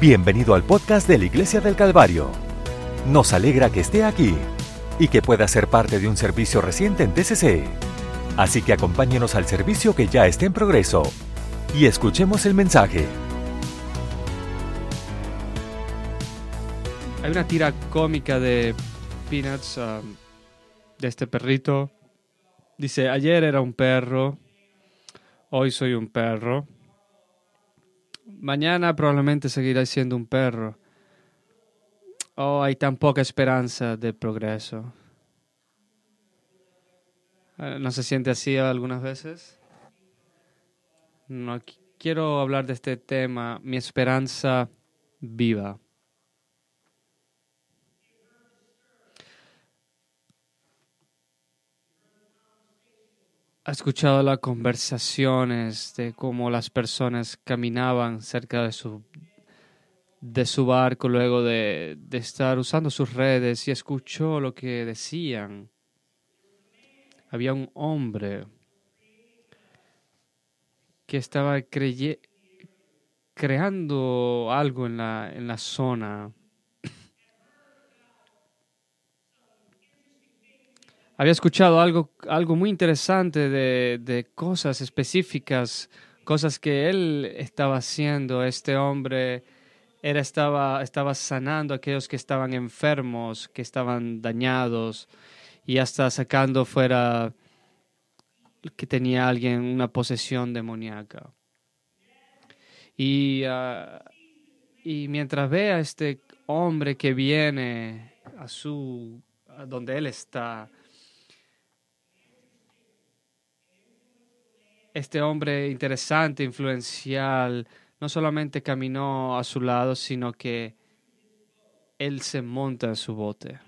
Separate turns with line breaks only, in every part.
Bienvenido al podcast de la Iglesia del Calvario. Nos alegra que esté aquí y que pueda ser parte de un servicio reciente en TCC. Así que acompáñenos al servicio que ya está en progreso y escuchemos el mensaje.
Hay una tira cómica de Peanuts um, de este perrito. Dice, ayer era un perro, hoy soy un perro. Mañana probablemente seguirá siendo un perro. Oh, hay tan poca esperanza de progreso. Eh, ¿No se siente así algunas veces? No quiero hablar de este tema, mi esperanza viva. ¿Ha escuchado las conversaciones de cómo las personas caminaban cerca de su, de su barco luego de, de estar usando sus redes y escuchó lo que decían? Había un hombre que estaba creando algo en la, en la zona había escuchado algo, algo muy interesante de, de, cosas específicas, cosas que él estaba haciendo. Este hombre era, estaba, estaba sanando a aquellos que estaban enfermos, que estaban dañados, y hasta sacando fuera que tenía alguien una posesión demoníaca. Y, uh, y mientras ve a este hombre que viene a su a donde él está, este hombre interesante, influencial, no solamente caminó a su lado, sino que él se monta en su bote.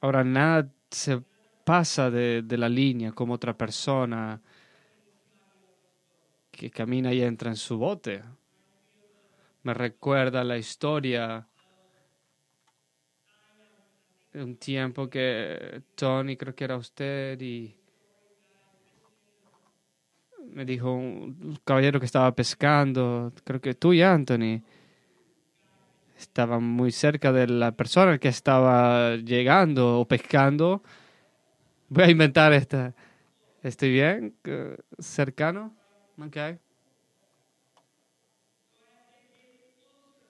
Ahora nada se pasa de, de la línea como otra persona que camina y entra en su bote. Me recuerda la historia de un tiempo que Tony, creo que era usted, y me dijo un caballero que estaba pescando, creo que tú y Anthony, estaban muy cerca de la persona que estaba llegando o pescando. Voy a inventar esta. ¿Estoy bien? ¿Cercano? Ok.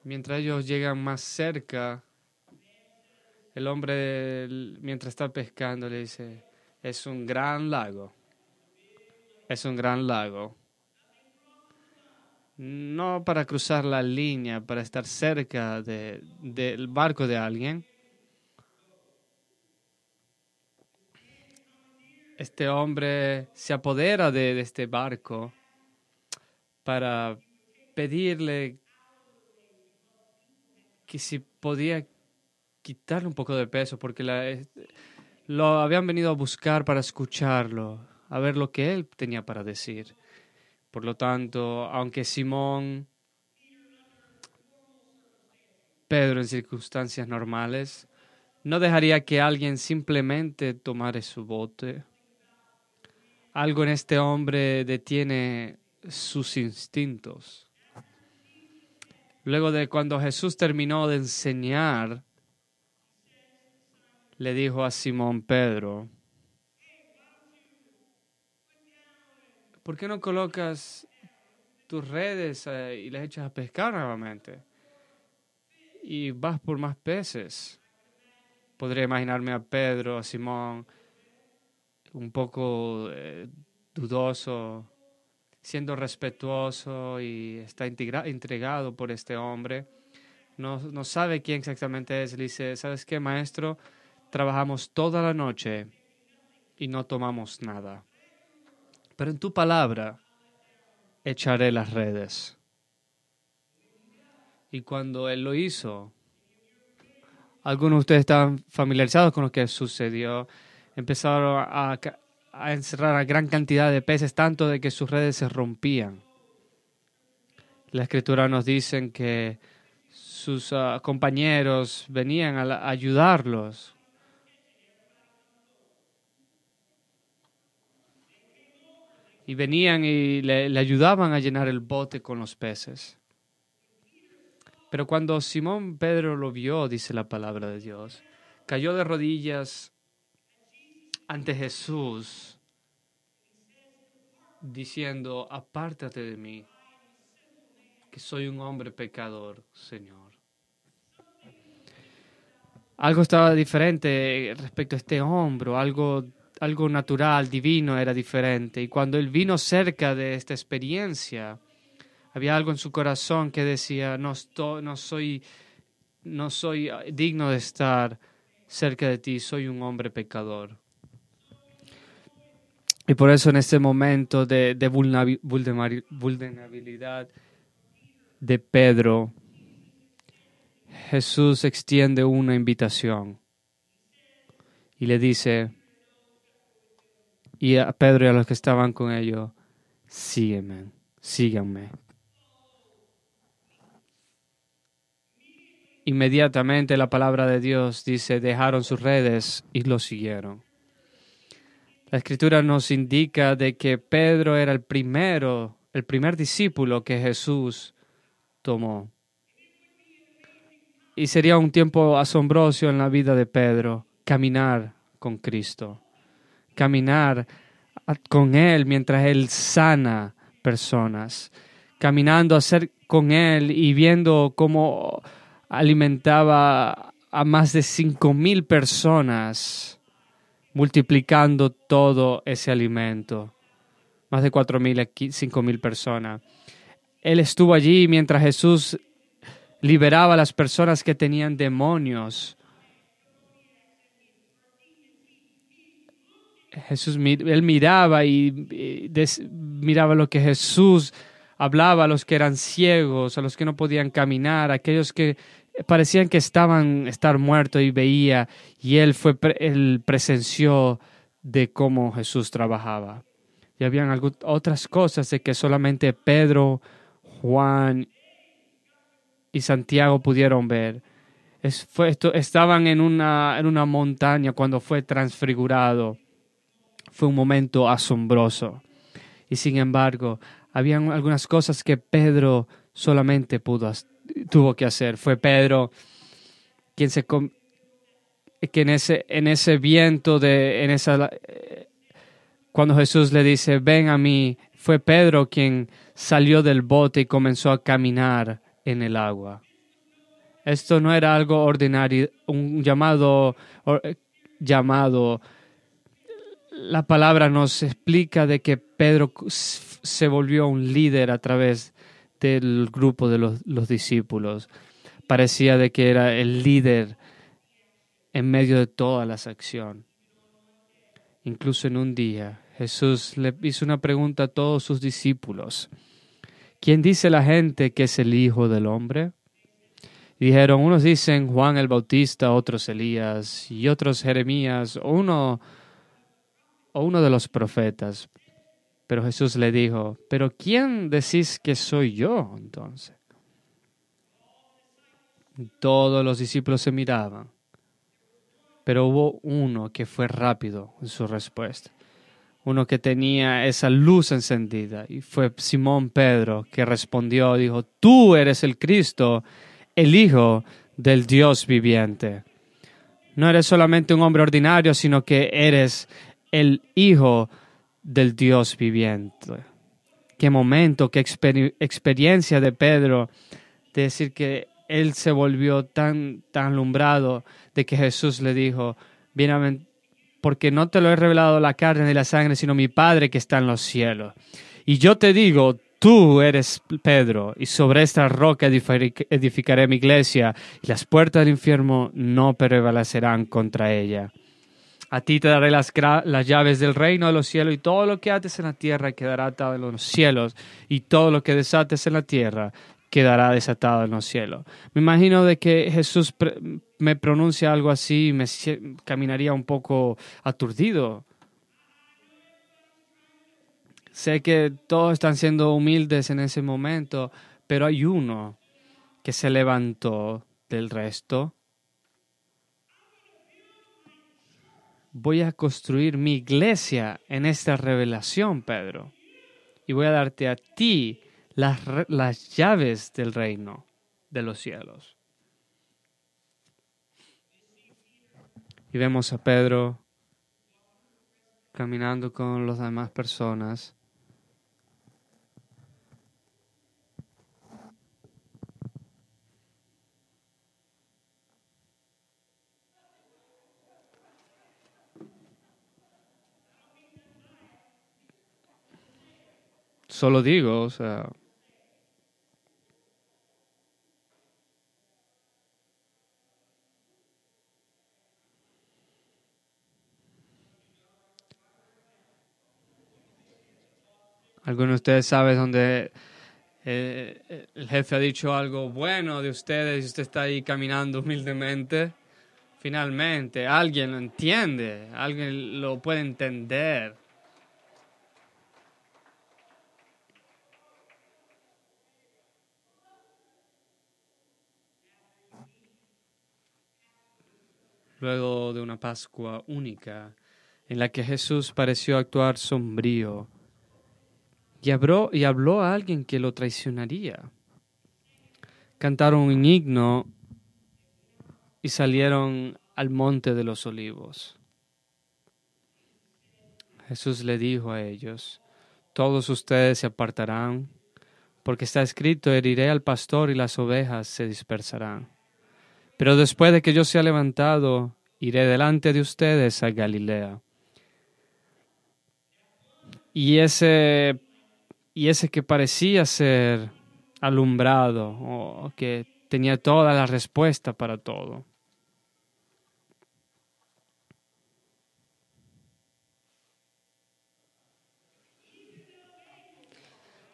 Mientras ellos llegan más cerca, el hombre, mientras está pescando, le dice, es un gran lago es un gran lago. No para cruzar la línea, para estar cerca del barco de alguien. Este hombre se apodera de, de este barco para pedirle que si podía quitarle un poco de peso, porque lo habían venido a buscar para escucharlo a ver lo que él tenía para decir. Por lo tanto, aunque Simón, Pedro en circunstancias normales, no dejaría que alguien simplemente tomara su bote. Algo en este hombre detiene sus instintos. Luego de cuando Jesús terminó de enseñar, le dijo a Simón Pedro, ¿por qué no colocas tus redes eh, y las echas a pescar nuevamente? Y vas por más peces. Podría imaginarme a Pedro, a Simón, un poco eh, dudoso, siendo respetuoso y está intrigado por este hombre. No, no sabe quién exactamente es. Le dice, ¿sabes qué, maestro? Trabajamos toda la noche y no tomamos nada pero en tu palabra echaré las redes. Y cuando él lo hizo, algunos de ustedes estaban familiarizados con lo que sucedió, empezaron a, encerrar a gran cantidad de peces, tanto de que sus redes se rompían. La escritura nos dice que sus ah, compañeros venían a ayudarlos y venían y le, ayudaban a llenar el bote con los peces. Pero cuando Simón Pedro lo vio, dice la palabra de Dios, cayó de rodillas ante Jesús, diciendo, apártate de mí, que soy un hombre pecador, Señor. Algo estaba diferente respecto a este hombro, algo, algo natural, divino era diferente. Y cuando él vino cerca de esta experiencia, había algo en su corazón que decía, no, no, soy, no soy digno de estar cerca de ti, soy un hombre pecador. Y por eso en este momento de, de vulnerabilidad de Pedro, Jesús extiende una invitación y le dice, y a Pedro y a los que estaban con ellos, sígueme, síganme. Inmediatamente la palabra de Dios dice, dejaron sus redes y lo siguieron. La escritura nos indica de que Pedro era el primero, el primer discípulo que Jesús tomó. Y sería un tiempo asombroso en la vida de Pedro caminar con Cristo, caminar con Él mientras Él sana personas, caminando a ser con Él y viendo cómo alimentaba a más de cinco mil personas, multiplicando todo ese alimento. Más de cuatro mil, cinco mil personas. Él estuvo allí mientras Jesús liberaba a las personas que tenían demonios. Jesús, él miraba y, miraba lo que Jesús hablaba a los que eran ciegos, a los que no podían caminar, a aquellos que parecían que estaban estar muertos y veía y él fue él presenció de cómo Jesús trabajaba. Y habían otras cosas de que solamente Pedro, Juan y Santiago pudieron ver. estaban en una, en una montaña cuando fue transfigurado. Fue un momento asombroso. Y sin embargo, habían algunas cosas que Pedro solamente pudo, tuvo que hacer. Fue Pedro quien se que en ese, en ese viento de en esa cuando Jesús le dice ven a mí fue Pedro quien salió del bote y comenzó a caminar en el agua. Esto no era algo ordinario, un llamado, llamado. La palabra nos explica de que Pedro se volvió un líder a través del grupo de los, los discípulos. Parecía de que era el líder en medio de toda la acción. Incluso en un día Jesús le hizo una pregunta a todos sus discípulos. ¿quién dice la gente que es el Hijo del Hombre? Dijeron, unos dicen Juan el Bautista, otros Elías y otros Jeremías, uno, o uno de los profetas. Pero Jesús le dijo, pero ¿quién decís que soy yo entonces? Todos los discípulos se miraban, pero hubo uno que fue rápido en su respuesta uno que tenía esa luz encendida. Y fue Simón Pedro que respondió, dijo, tú eres el Cristo, el Hijo del Dios viviente. No eres solamente un hombre ordinario, sino que eres el Hijo del Dios viviente. Qué momento, qué experiencia de Pedro de decir que él se volvió tan, tan alumbrado de que Jesús le dijo, bienaventurado porque no te lo he revelado la carne ni la sangre, sino mi Padre que está en los cielos. Y yo te digo, tú eres Pedro, y sobre esta roca edificaré mi iglesia, y las puertas del infierno no prevalecerán contra ella. A ti te daré las, las, llaves del reino de los cielos, y todo lo que ates en la tierra quedará atado en los cielos, y todo lo que desates en la tierra quedará desatado en los cielos. Me imagino de que Jesús me pronuncia algo así, me caminaría un poco aturdido. Sé que todos están siendo humildes en ese momento, pero hay uno que se levantó del resto. Voy a construir mi iglesia en esta revelación, Pedro, y voy a darte a ti las, las llaves del reino. de los cielos. Y vemos a Pedro caminando con las demás personas. Solo digo, o sea, ¿Alguno de ustedes sabe dónde eh, el jefe ha dicho algo bueno de ustedes y usted está ahí caminando humildemente? Finalmente, alguien lo entiende, alguien lo puede entender. Luego de una Pascua única en la que Jesús pareció actuar sombrío, y habló, y habló a alguien que lo traicionaría. Cantaron un himno y salieron al monte de los olivos. Jesús le dijo a ellos, todos ustedes se apartarán, porque está escrito, heriré al pastor y las ovejas se dispersarán. Pero después de que yo sea levantado, iré delante de ustedes a Galilea. Y ese y ese que parecía ser alumbrado o que tenía toda la respuesta para todo.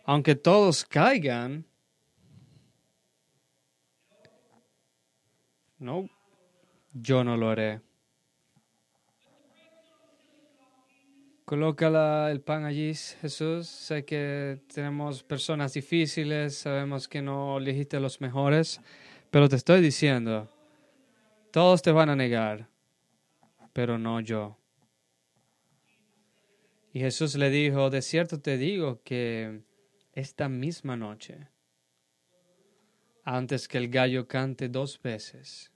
Aunque todos caigan, no, yo no lo haré. Coloca el pan allí, Jesús. Sé que tenemos personas difíciles, sabemos que no elegiste los mejores, pero te estoy diciendo, todos te van a negar, pero no yo. Y Jesús le dijo, de cierto te digo que esta misma noche, antes que el gallo cante dos veces,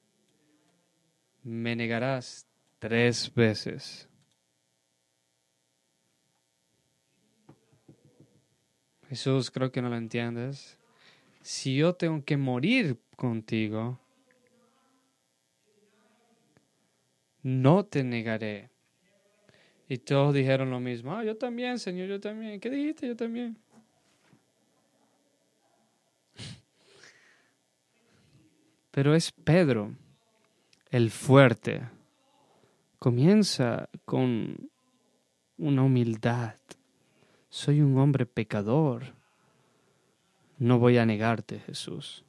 me negarás tres veces. Jesús, creo que no lo entiendes. Si yo tengo que morir contigo, no te negaré. Y todos dijeron lo mismo. Ah, yo también, Señor, yo también. ¿Qué dijiste? Yo también. Pero es Pedro, el fuerte. Comienza con una humildad soy un hombre pecador. No voy a negarte, Jesús.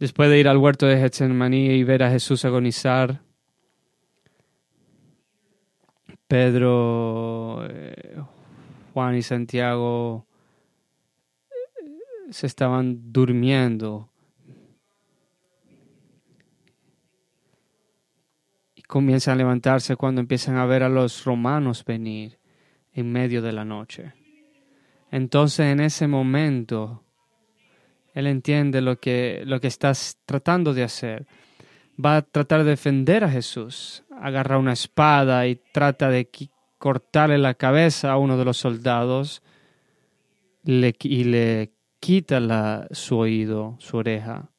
Después de ir al huerto de Getsemaní y ver a Jesús agonizar, Pedro, eh, Juan y Santiago eh, se estaban durmiendo comienzan a levantarse cuando empiezan a ver a los romanos venir en medio de la noche. Entonces en ese momento él entiende lo que, lo que estás tratando de hacer. Va a tratar de defender a Jesús. Agarra una espada y trata de cortarle la cabeza a uno de los soldados y le quita la, su oído, su oreja.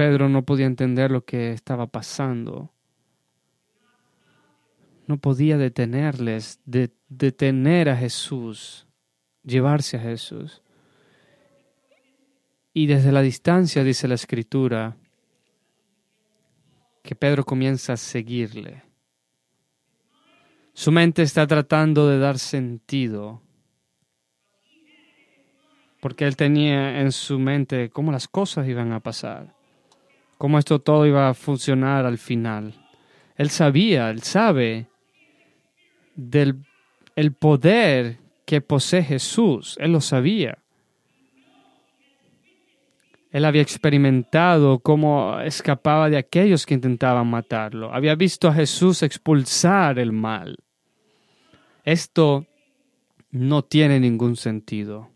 Pedro no podía entender lo que estaba pasando no podía detenerles, de, detener a Jesús, llevarse a Jesús. Y desde la distancia, dice la escritura, que Pedro comienza a seguirle. Su mente está tratando de dar sentido, porque él tenía en su mente cómo las cosas iban a pasar, cómo esto todo iba a funcionar al final. Él sabía, él sabe del el poder que posee Jesús. Él lo sabía. Él había experimentado cómo escapaba de aquellos que intentaban matarlo. Había visto a Jesús expulsar el mal. Esto no tiene ningún sentido.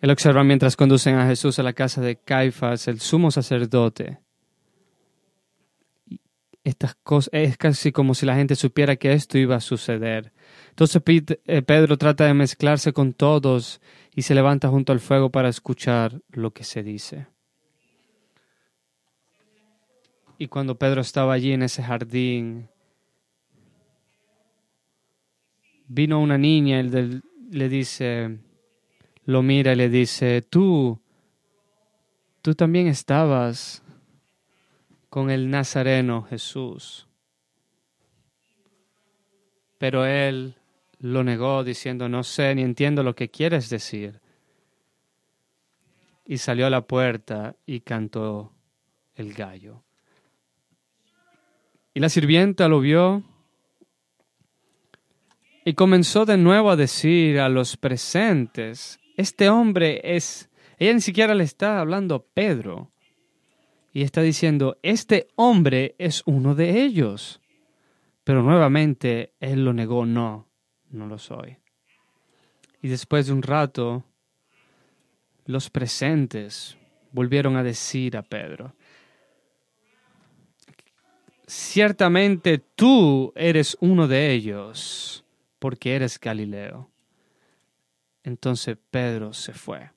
Él observa mientras conducen a Jesús a la casa de Caifás, el sumo sacerdote. Estas cosas, es casi como si la gente supiera que esto iba a suceder. Entonces eh, Pedro trata de mezclarse con todos y se levanta junto al fuego para escuchar lo que se dice. Y cuando Pedro estaba allí en ese jardín, vino una niña y le dice, lo mira y le dice, tú, tú también estabas con el Nazareno Jesús. Pero él lo negó diciendo, no sé ni entiendo lo que quieres decir. Y salió a la puerta y cantó el gallo. Y la sirvienta lo vio y comenzó de nuevo a decir a los presentes, este hombre es, ella ni siquiera le está hablando a Pedro, y está diciendo, este hombre es uno de ellos. Pero nuevamente él lo negó, no, no lo soy. Y después de un rato, los presentes volvieron a decir a Pedro, ciertamente tú eres uno de ellos, porque eres Galileo. Entonces Pedro se fue.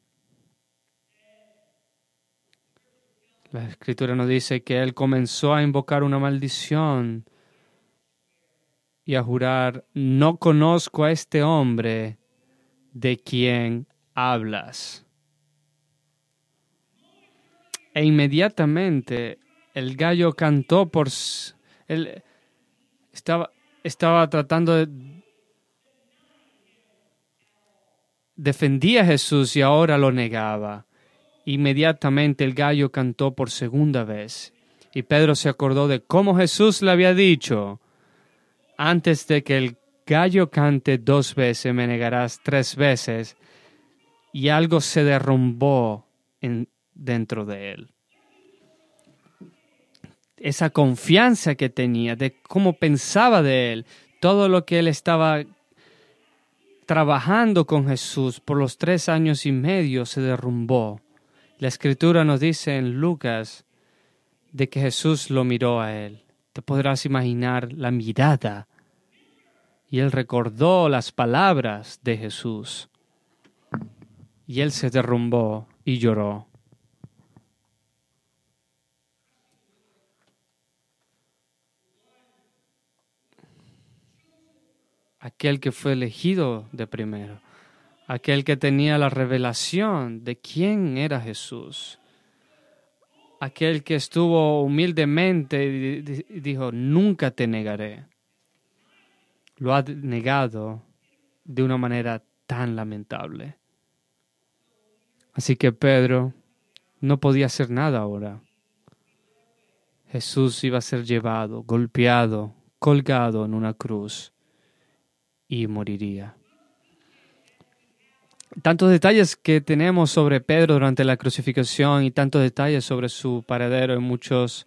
La escritura nos dice que él comenzó a invocar una maldición y a jurar, no conozco a este hombre de quien hablas. E inmediatamente el gallo cantó por... Él estaba, estaba tratando de defendía a Jesús y ahora lo negaba. Inmediatamente el gallo cantó por segunda vez y Pedro se acordó de cómo Jesús le había dicho, antes de que el gallo cante dos veces me negarás tres veces, y algo se derrumbó en, dentro de él. Esa confianza que tenía, de cómo pensaba de él, todo lo que él estaba trabajando con Jesús por los tres años y medio se derrumbó. La escritura nos dice en Lucas de que Jesús lo miró a él. Te podrás imaginar la mirada. Y él recordó las palabras de Jesús. Y él se derrumbó y lloró. Aquel que fue elegido de primero, aquel que tenía la revelación de quién era Jesús, aquel que estuvo humildemente y dijo, nunca te negaré. Lo ha negado de una manera tan lamentable. Así que Pedro no podía hacer nada ahora. Jesús iba a ser llevado, golpeado, colgado en una cruz y moriría. Tantos detalles que tenemos sobre Pedro durante la crucifixión y tantos detalles sobre su paradero en muchos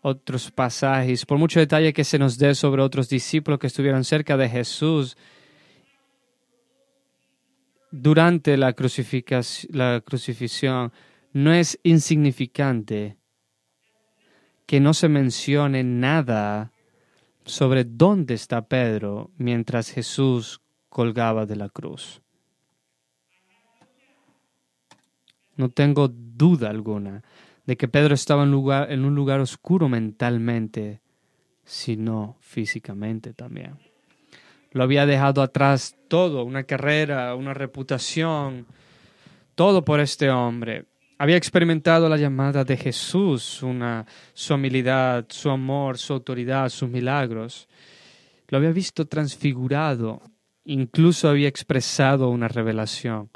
otros pasajes, por mucho detalle que se nos dé sobre otros discípulos que estuvieron cerca de Jesús durante la, la crucifixión, no es insignificante que no se mencione nada sobre dónde está Pedro mientras Jesús colgaba de la cruz. No tengo duda alguna de que Pedro estaba en, lugar, en un lugar oscuro mentalmente, sino físicamente también. Lo había dejado atrás todo, una carrera, una reputación, todo por este hombre había experimentado la llamada de Jesús, una, su humildad, su amor, su autoridad, sus milagros. Lo había visto transfigurado, incluso había expresado una revelación.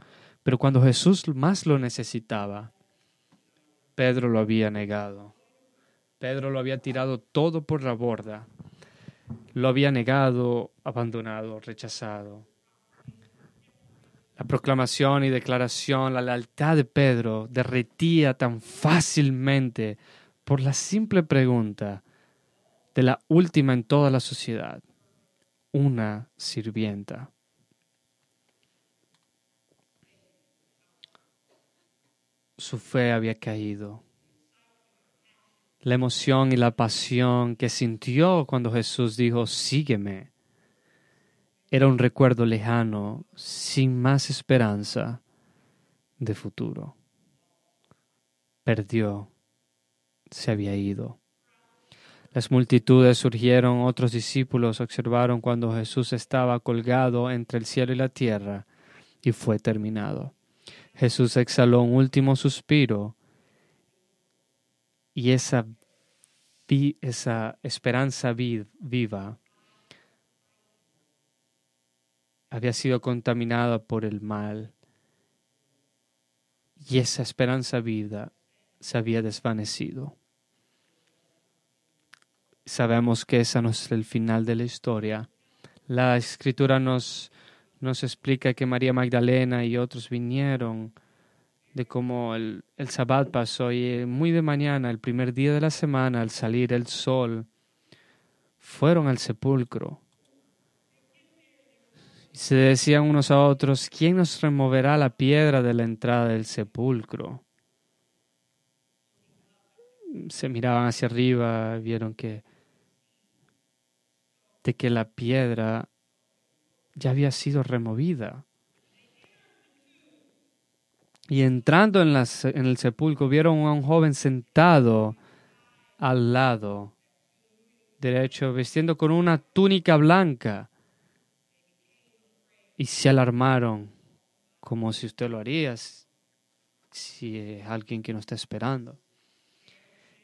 Pero cuando Jesús más lo necesitaba, Pedro lo había negado. Pedro lo había tirado todo por la borda. Lo había negado, abandonado, rechazado. La proclamación y declaración, la lealtad de Pedro derretía tan fácilmente por la simple pregunta, de la última en toda la sociedad, una sirvienta. Su fe había caído. La emoción y la pasión que sintió cuando Jesús dijo, sígueme, era un recuerdo lejano, sin más esperanza de futuro. Perdió, se había ido. Las multitudes surgieron, otros discípulos observaron cuando Jesús estaba colgado entre el cielo y la tierra y fue terminado. Jesús exhaló un último suspiro y esa, esa esperanza viva había sido contaminada por el mal y esa esperanza vida se había desvanecido. Sabemos que ese no es el final de la historia. La escritura nos, nos explica que María Magdalena y otros vinieron de cómo el, el sabbat pasó y eh, muy de mañana, el primer día de la semana, al salir el sol, fueron al sepulcro. Se decían unos a otros, ¿quién nos removerá la piedra de la entrada del sepulcro? Se miraban hacia arriba, vieron que de que la piedra ya había sido removida. Y entrando en, en el sepulcro vieron a un joven sentado al lado derecho, vestiendo con una túnica blanca. Y se alarmaron, como si usted lo haría si es alguien que no está esperando.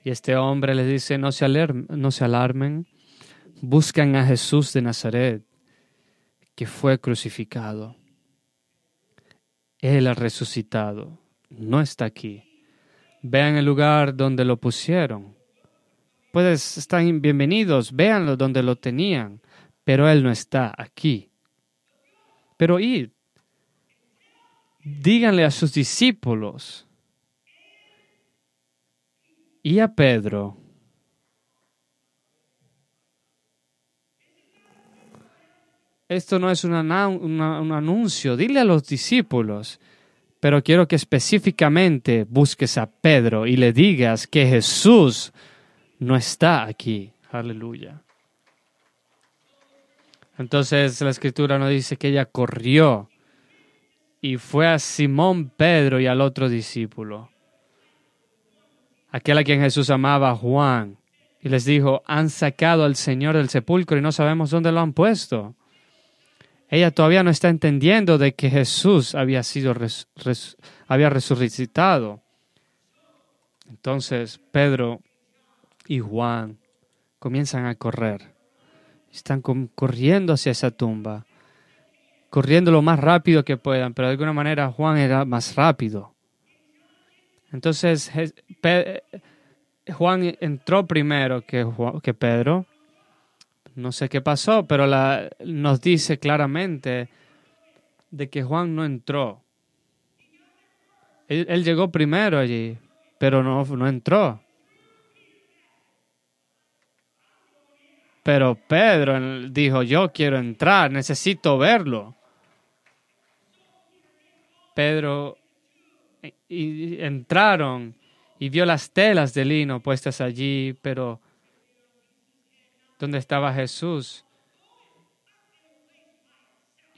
Y este hombre les dice, no se, no se alarmen, buscan a Jesús de Nazaret, que fue crucificado. Él ha resucitado, no está aquí. Vean el lugar donde lo pusieron. Pues están bienvenidos, véanlo donde lo tenían, pero Él no está aquí. Pero id, díganle a sus discípulos y a Pedro esto no es un anuncio, dile a los discípulos, pero quiero que específicamente busques a Pedro y le digas que Jesús no está aquí. Aleluya. Entonces la escritura nos dice que ella corrió y fue a Simón Pedro y al otro discípulo, aquel a quien Jesús amaba, Juan, y les dijo, han sacado al Señor del sepulcro y no sabemos dónde lo han puesto. Ella todavía no está entendiendo de que Jesús había sido había resucitado. Entonces Pedro y Juan comienzan a correr. Están corriendo hacia esa tumba, corriendo lo más rápido que puedan, pero de alguna manera Juan era más rápido. Entonces Juan entró primero que, Pedro no sé qué pasó, pero la, nos dice claramente de que Juan no entró. Él, llegó primero allí, pero no, no entró. Pero Pedro dijo, yo quiero entrar, necesito verlo. Pedro y entraron y vio las telas de lino puestas allí, pero donde estaba Jesús,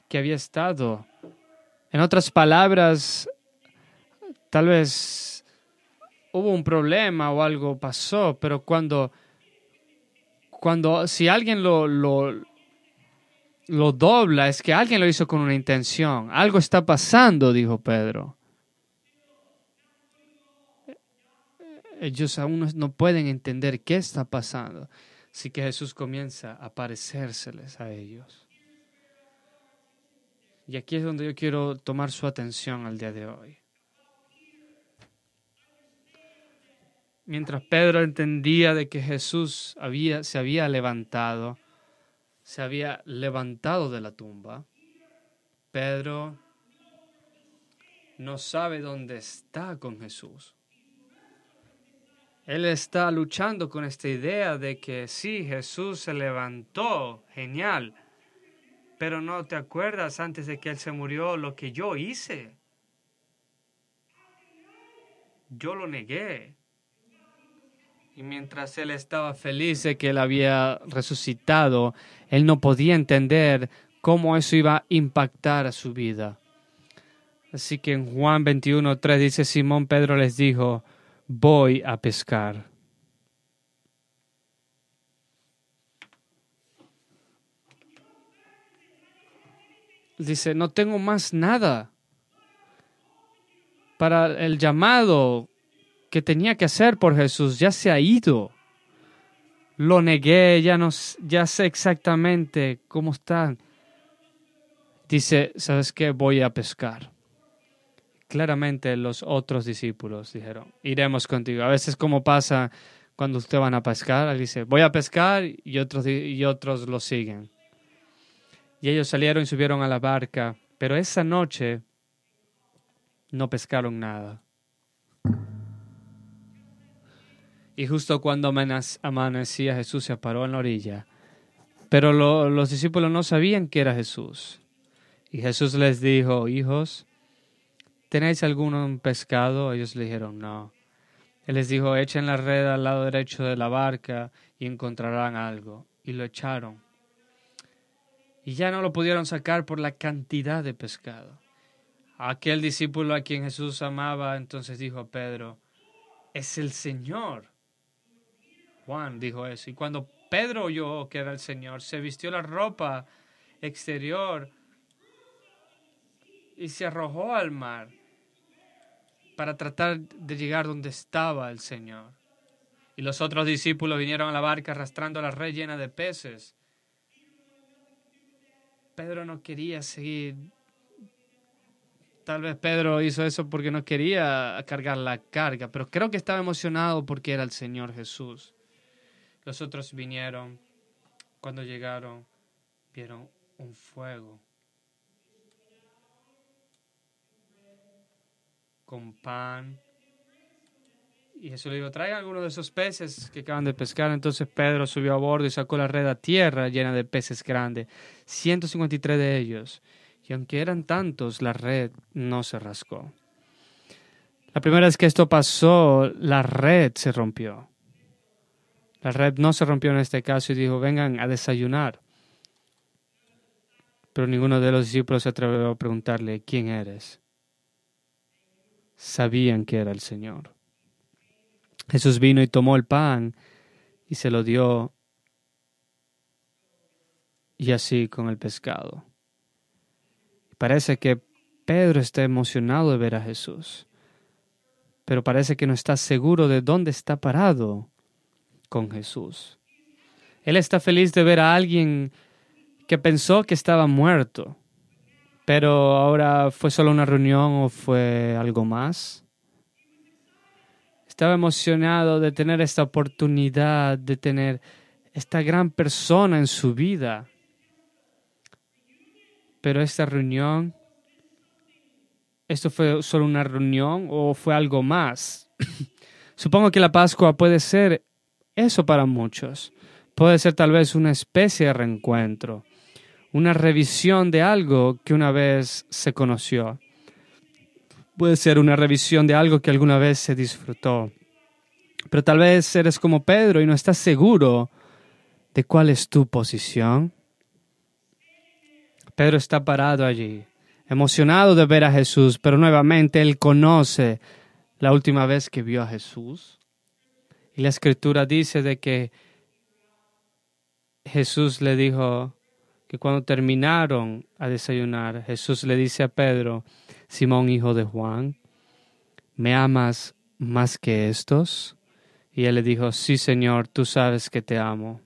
que había estado. En otras palabras, tal vez hubo un problema o algo pasó, pero cuando, cuando si alguien lo, lo, lo dobla, es que alguien lo hizo con una intención. Algo está pasando, dijo Pedro. Ellos aún no pueden entender qué está pasando. Así que Jesús comienza a aparecérseles a ellos. Y aquí es donde yo quiero tomar su atención al día de hoy. Mientras Pedro entendía de que Jesús había, se había levantado, se había levantado de la tumba, Pedro no sabe dónde está con Jesús. Él está luchando con esta idea de que sí, Jesús se levantó, genial, pero no te acuerdas antes de que Él se murió lo que yo hice. Yo lo negué. Y mientras él estaba feliz de que él había resucitado, él no podía entender cómo eso iba a impactar a su vida. Así que en Juan 21.3 dice, Simón Pedro les dijo, voy a pescar. Dice, no tengo más nada para el llamado que tenía que hacer por Jesús. Ya se ha ido. Lo negué, ya, no, ya sé exactamente cómo están. Dice, ¿sabes qué? Voy a pescar. Claramente los otros discípulos dijeron, iremos contigo. A veces como pasa cuando ustedes van a pescar, él dice, voy a pescar y otros, y otros lo siguen. Y ellos salieron y subieron a la barca, pero esa noche no pescaron nada. Y justo cuando amanecía Jesús se paró en la orilla. Pero los discípulos no sabían que era Jesús. Y Jesús les dijo, hijos, ¿tenéis algún pescado? Ellos le dijeron, no. Él les dijo, echen la red al lado derecho de la barca y encontrarán algo. Y lo echaron. Y ya no lo pudieron sacar por la cantidad de pescado. Aquel discípulo a quien Jesús amaba entonces dijo a Pedro, es el Señor. Juan dijo eso. Y cuando Pedro oyó que era el Señor, se vistió la ropa exterior y se arrojó al mar para tratar de llegar donde estaba el Señor. Y los otros discípulos vinieron a la barca arrastrando la red llena de peces. Pedro no quería seguir. Tal vez Pedro hizo eso porque no quería cargar la carga, pero creo que estaba emocionado porque era el Señor Jesús. Los otros vinieron. Cuando llegaron, vieron un fuego con pan. Y Jesús le dijo, traigan algunos de esos peces que acaban de pescar. Entonces Pedro subió a bordo y sacó la red a tierra llena de peces grandes, 153 de ellos. Y aunque eran tantos, la red no se rascó. La primera vez que esto pasó, la red se rompió. La red no se rompió en este caso y dijo, vengan a desayunar. Pero ninguno de los discípulos se atrevió a preguntarle, ¿quién eres? sabían que era el Señor. Jesús vino y tomó el pan y se lo dio y así con el pescado. Parece que Pedro está emocionado de ver a Jesús, pero parece que no está seguro de dónde está parado con Jesús. Él está feliz de ver a alguien que pensó que estaba muerto, pero ahora fue solo una reunión o fue algo más. Estaba emocionado de tener esta oportunidad, de tener esta gran persona en su vida. Pero esta reunión, ¿esto fue solo una reunión o fue algo más? Supongo que la Pascua puede ser eso para muchos. Puede ser tal vez una especie de reencuentro una revisión de algo que una vez se conoció. Puede ser una revisión de algo que alguna vez se disfrutó. Pero tal vez eres como Pedro y no estás seguro de cuál es tu posición. Pedro está parado allí, emocionado de ver a Jesús, pero nuevamente él conoce la última vez que vio a Jesús. Y la escritura dice de que Jesús le dijo, que cuando terminaron a desayunar, Jesús le dice a Pedro, Simón hijo de Juan, ¿me amas más que estos? Y él le dijo, sí Señor, tú sabes que te amo.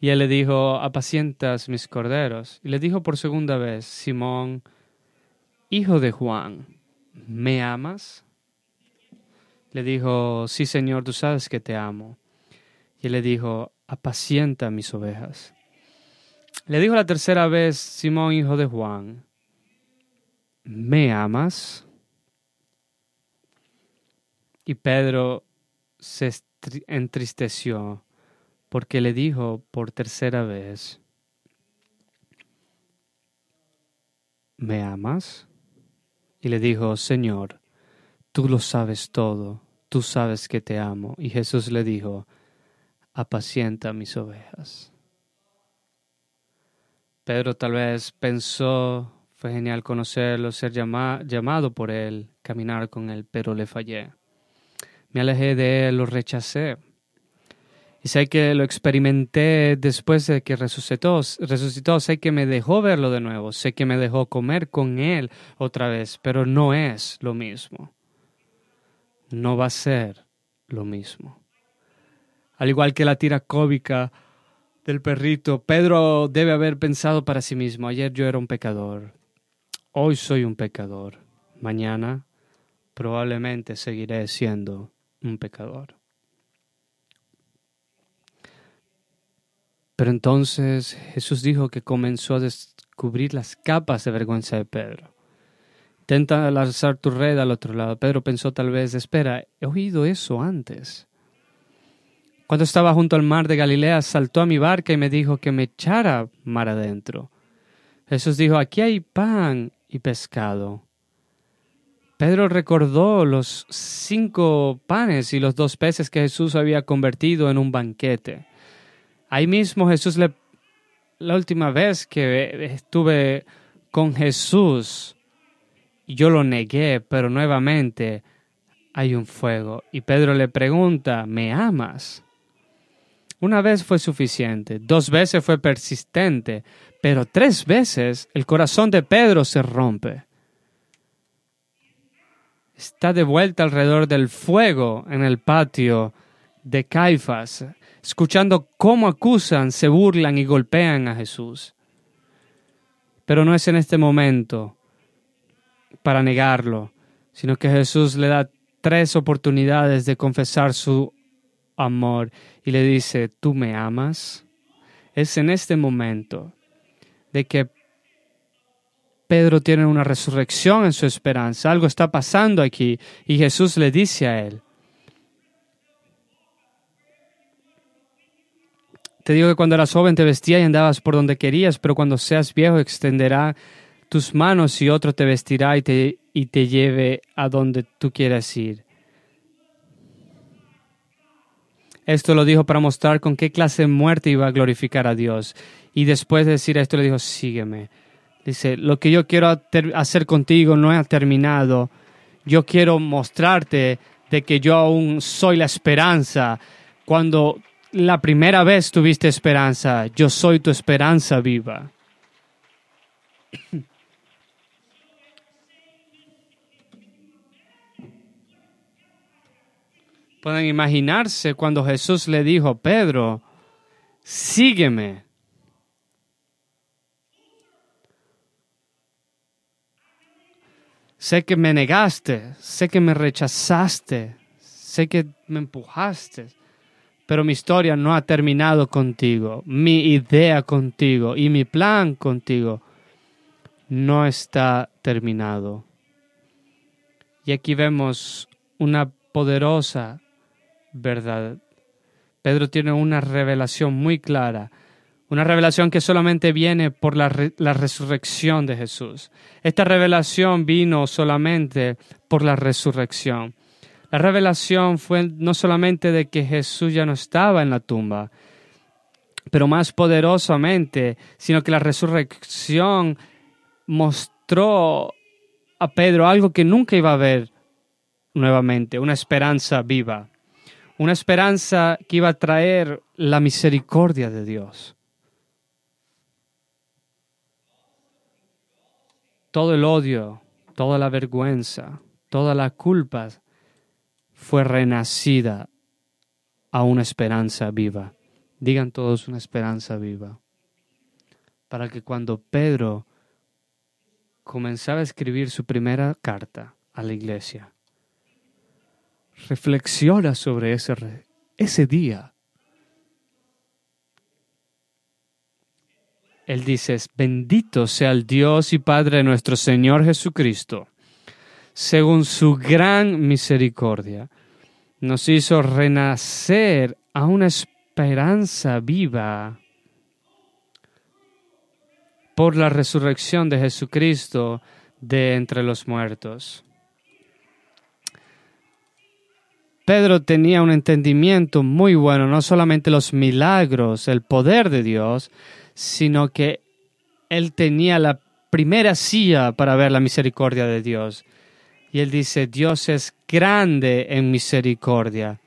Y él le dijo, apacientas mis corderos. Y le dijo por segunda vez, Simón, hijo de Juan, ¿me amas? Le dijo, sí Señor, tú sabes que te amo. Y él le dijo, apacienta mis ovejas. Le dijo la tercera vez Simón, hijo de Juan, ¿me amas? Y Pedro se entristeció porque le dijo por tercera vez, ¿me amas? Y le dijo, Señor, tú lo sabes todo, tú sabes que te amo. Y Jesús le dijo, apacienta mis ovejas. Pedro tal vez pensó, fue genial conocerlo, ser llamado por él, caminar con él, pero le fallé. Me alejé de él, lo rechacé. Y sé que lo experimenté después de que resucitó, resucitó, sé que me dejó verlo de nuevo, sé que me dejó comer con él otra vez, pero no es lo mismo. No va a ser lo mismo. Al igual que la tira cómica del perrito, Pedro debe haber pensado para sí mismo, ayer yo era un pecador, hoy soy un pecador, mañana probablemente seguiré siendo un pecador. Pero entonces Jesús dijo que comenzó a descubrir las capas de vergüenza de Pedro. Intenta lanzar tu red al otro lado. Pedro pensó tal vez, espera, he oído eso antes. Cuando estaba junto al mar de Galilea, saltó a mi barca y me dijo que me echara mar adentro. Jesús dijo, aquí hay pan y pescado. Pedro recordó los cinco panes y los dos peces que Jesús había convertido en un banquete. Ahí mismo Jesús le... La última vez que estuve con Jesús, yo lo negué, pero nuevamente hay un fuego. Y Pedro le pregunta, ¿me amas? Una vez fue suficiente, dos veces fue persistente, pero tres veces el corazón de Pedro se rompe. Está de vuelta alrededor del fuego en el patio de Caifás escuchando cómo acusan, se burlan y golpean a Jesús. Pero no es en este momento para negarlo, sino que Jesús le da tres oportunidades de confesar su amor y le dice, ¿tú me amas? Es en este momento de que Pedro tiene una resurrección en su esperanza, algo está pasando aquí y Jesús le dice a él, Te digo que cuando eras joven te vestías y andabas por donde querías, pero cuando seas viejo extenderá tus manos y otro te vestirá y te, y te lleve a donde tú quieras ir. Esto lo dijo para mostrar con qué clase de muerte iba a glorificar a Dios. Y después de decir esto le dijo, sígueme. Dice, lo que yo quiero hacer contigo no ha terminado. Yo quiero mostrarte de que yo aún soy la esperanza. Cuando la primera vez tuviste esperanza, yo soy tu esperanza viva. Pueden imaginarse cuando Jesús le dijo, Pedro, sígueme. Sé que me negaste, sé que me rechazaste, sé que me empujaste, pero mi historia no ha terminado contigo. Mi idea contigo y mi plan contigo no está terminado. Y aquí vemos una poderosa verdad. Pedro tiene una revelación muy clara, una revelación que solamente viene por la, la, resurrección de Jesús. Esta revelación vino solamente por la resurrección. La revelación fue no solamente de que Jesús ya no estaba en la tumba, pero más poderosamente, sino que la resurrección mostró a Pedro algo que nunca iba a ver nuevamente, una esperanza viva, una esperanza que iba a traer la misericordia de Dios. Todo el odio, toda la vergüenza, toda la culpa fue renacida a una esperanza viva. Digan todos una esperanza viva. Para que cuando Pedro comenzaba a escribir su primera carta a la iglesia, reflexiona sobre ese, ese día. Él dice, bendito sea el Dios y Padre de nuestro Señor Jesucristo según su gran misericordia, nos hizo renacer a una esperanza viva por la resurrección de Jesucristo de entre los muertos. Pedro tenía un entendimiento muy bueno, no solamente los milagros, el poder de Dios, sino que él tenía la primera silla para ver la misericordia de Dios. Y él dice, Dios es grande en misericordia.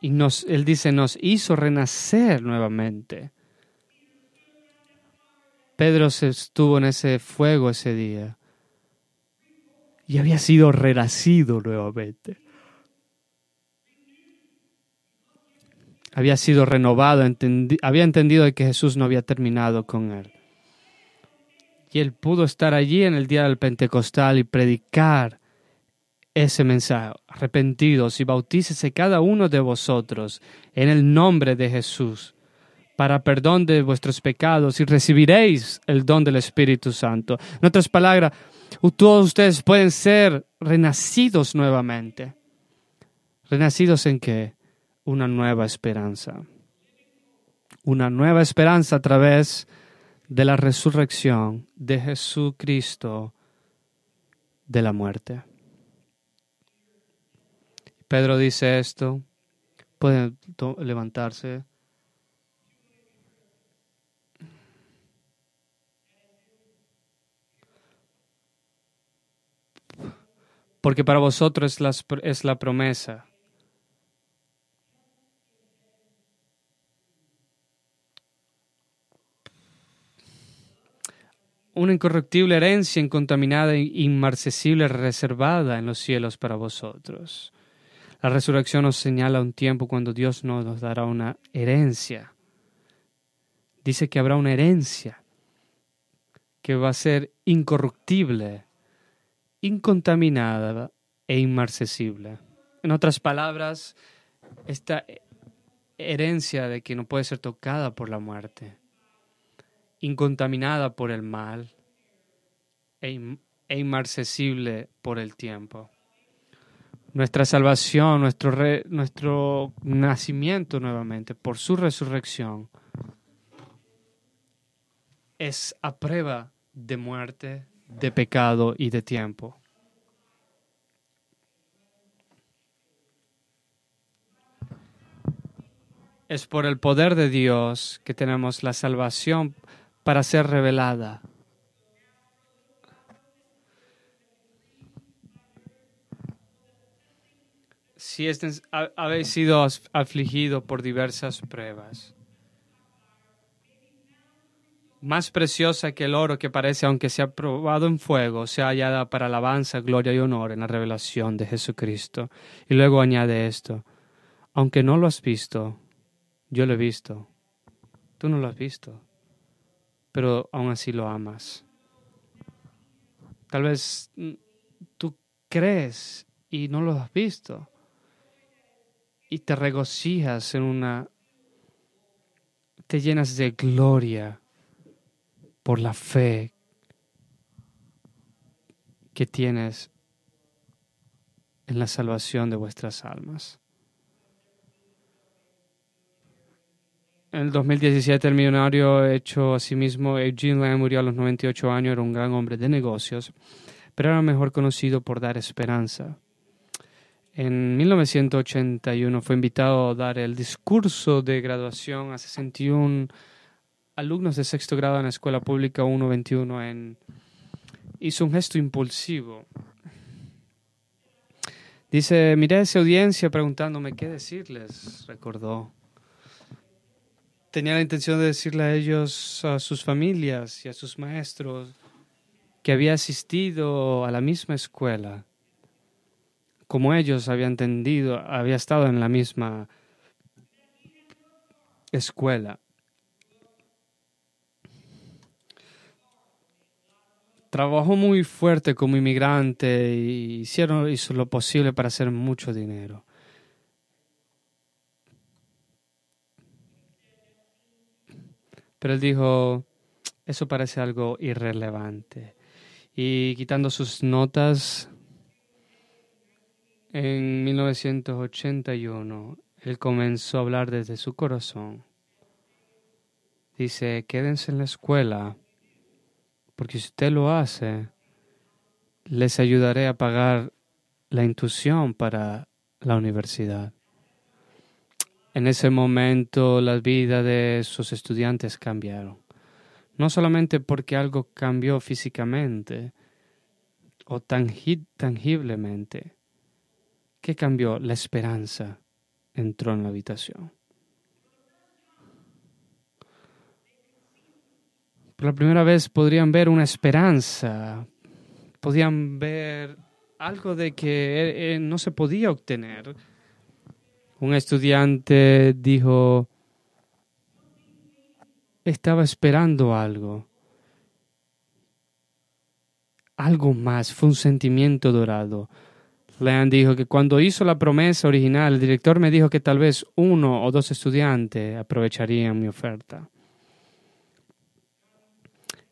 Y nos, él dice, nos hizo renacer nuevamente. Pedro se estuvo en ese fuego ese día y había sido renacido nuevamente. Había sido renovado, había entendido que Jesús no había terminado con él. Y él pudo estar allí en el día del Pentecostal y predicar ese mensaje. Arrepentidos y bautícese cada uno de vosotros en el nombre de Jesús para perdón de vuestros pecados y recibiréis el don del Espíritu Santo. En otras palabras, todos ustedes pueden ser renacidos nuevamente. ¿Renacidos en qué? Una nueva esperanza. Una nueva esperanza a través de la resurrección de Jesucristo de la muerte. Pedro dice esto, pueden levantarse. Porque para vosotros es la, es la promesa. una incorruptible herencia incontaminada e inmarcesible reservada en los cielos para vosotros. La resurrección nos señala un tiempo cuando Dios nos dará una herencia. Dice que habrá una herencia que va a ser incorruptible, incontaminada e inmarcesible. En otras palabras, esta herencia de que no puede ser tocada por la muerte, incontaminada por el mal e, e inmarcesible por el tiempo nuestra salvación, nuestro, nuestro nacimiento nuevamente por su resurrección, es a prueba de muerte, de pecado y de tiempo. Es por el poder de Dios que tenemos la salvación para ser revelada si habéis sido afligido por diversas pruebas. Más preciosa que el oro que parece, aunque sea probado en fuego, sea hallada para alabanza, gloria y honor en la revelación de Jesucristo. Y luego añade esto, aunque no lo has visto, yo lo he visto. Tú no lo has visto, pero aún así lo amas. Tal vez mm, tú crees y no lo has visto y te regocijas en una, te llenas de gloria por la fe que tienes en la salvación de vuestras almas. En el 2017 el millonario hecho a sí mismo, Eugene Lamb murió a los 98 años, era un gran hombre de negocios, pero era mejor conocido por dar esperanza. En 1981 fue invitado a dar el discurso de graduación a 61 alumnos de sexto grado en la escuela pública 121 en hizo un gesto impulsivo. Dice, miré a esa audiencia preguntándome qué decirles, recordó. Tenía la intención de decirle a ellos, a sus familias y a sus maestros, que había asistido a la misma escuela como ellos habían entendido, había estado en la misma escuela. Trabajó muy fuerte como inmigrante y hicieron hizo lo posible para hacer mucho dinero. Pero él dijo, eso parece algo irrelevante. Y quitando sus notas, en 1981, él comenzó a hablar desde su corazón. Dice, quédense en la escuela, porque si usted lo hace, les ayudaré a pagar la intuición para la universidad. En ese momento la vida de sus estudiantes cambiaron. No solamente porque algo cambió físicamente o tangiblemente. ¿Qué cambió? La esperanza entró en la habitación. Por la primera vez podrían ver una esperanza, podían ver algo de que eh, no se podía obtener. Un estudiante dijo, estaba esperando algo, algo más, fue un sentimiento dorado. Lean dijo que cuando hizo la promesa original, el director me dijo que tal vez uno o dos estudiantes aprovecharían mi oferta.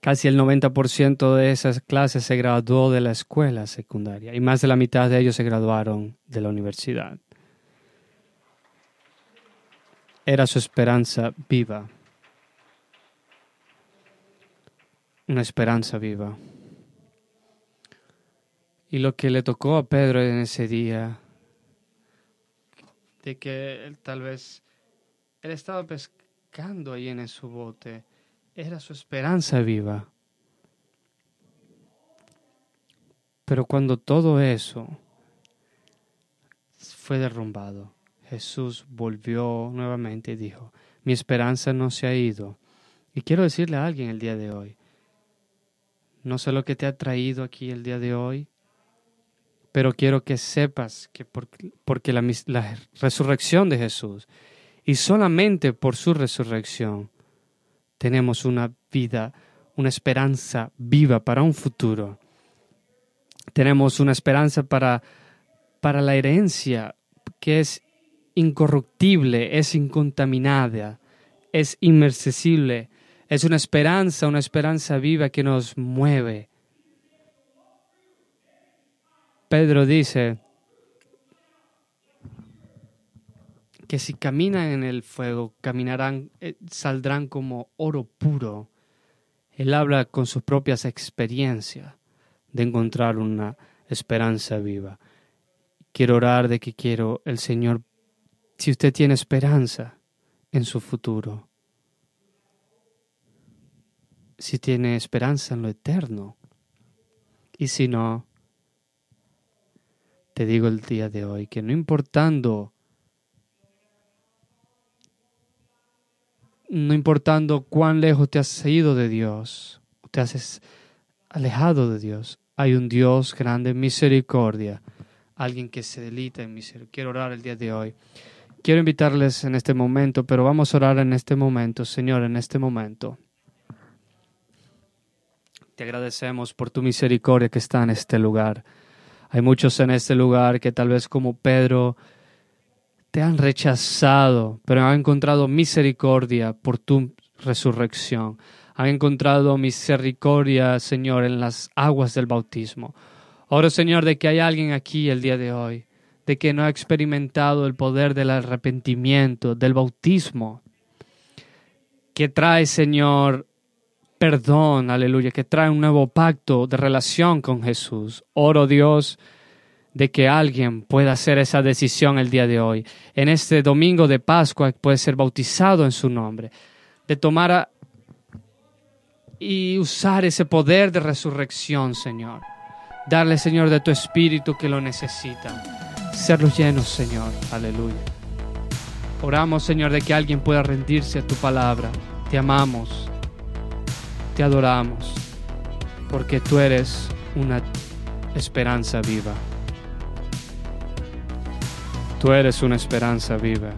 Casi el 90% de esas clases se graduó de la escuela secundaria y más de la mitad de ellos se graduaron de la universidad. Era su esperanza viva. Una esperanza viva. Y lo que le tocó a Pedro en ese día, de que él tal vez, él estaba pescando ahí en su bote, era su esperanza viva. Pero cuando todo eso fue derrumbado, Jesús volvió nuevamente y dijo, mi esperanza no se ha ido. Y quiero decirle a alguien el día de hoy, no sé lo que te ha traído aquí el día de hoy, pero quiero que sepas que porque la, la resurrección de Jesús y solamente por su resurrección tenemos una vida, una esperanza viva para un futuro. Tenemos una esperanza para, para la herencia que es incorruptible, es incontaminada, es inmersible, es una esperanza, una esperanza viva que nos mueve. Pedro dice, que si caminan en el fuego, caminarán, eh, saldrán como oro puro. Él habla con sus propias experiencias de encontrar una esperanza viva. Quiero orar de que quiero el Señor, si usted tiene esperanza en su futuro, si tiene esperanza en lo eterno, y si no, te digo el día de hoy que no importando no importando cuán lejos te has ido de Dios, te has alejado de Dios, hay un Dios grande misericordia, alguien que se delita en misericordia. Quiero orar el día de hoy. Quiero invitarles en este momento, pero vamos a orar en este momento, Señor, en este momento. Te agradecemos por tu misericordia que está en este lugar. Hay muchos en este lugar que tal vez como Pedro, te han rechazado, pero han encontrado misericordia por tu resurrección. Han encontrado misericordia, Señor, en las aguas del bautismo. Oro, Señor, de que hay alguien aquí el día de hoy, de que no ha experimentado el poder del arrepentimiento, del bautismo, que trae, Señor, perdón, aleluya, que trae un nuevo pacto de relación con Jesús. Oro, Dios, de que alguien pueda hacer esa decisión el día de hoy. En este domingo de Pascua puede ser bautizado en su nombre, de tomar y usar ese poder de resurrección, Señor. Darle, Señor, de tu espíritu que lo necesita. Serlos llenos, Señor. Aleluya. Oramos, Señor, de que alguien pueda rendirse a tu palabra. Te amamos. Te adoramos. Porque tú eres una esperanza viva. Tú eres una esperanza viva.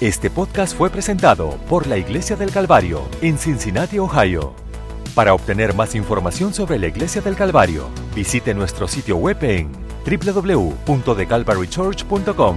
Este podcast fue presentado por la Iglesia del Calvario en Cincinnati, Ohio. Para obtener más información sobre la Iglesia del Calvario, visite nuestro sitio web en www.thecalvarychurch.com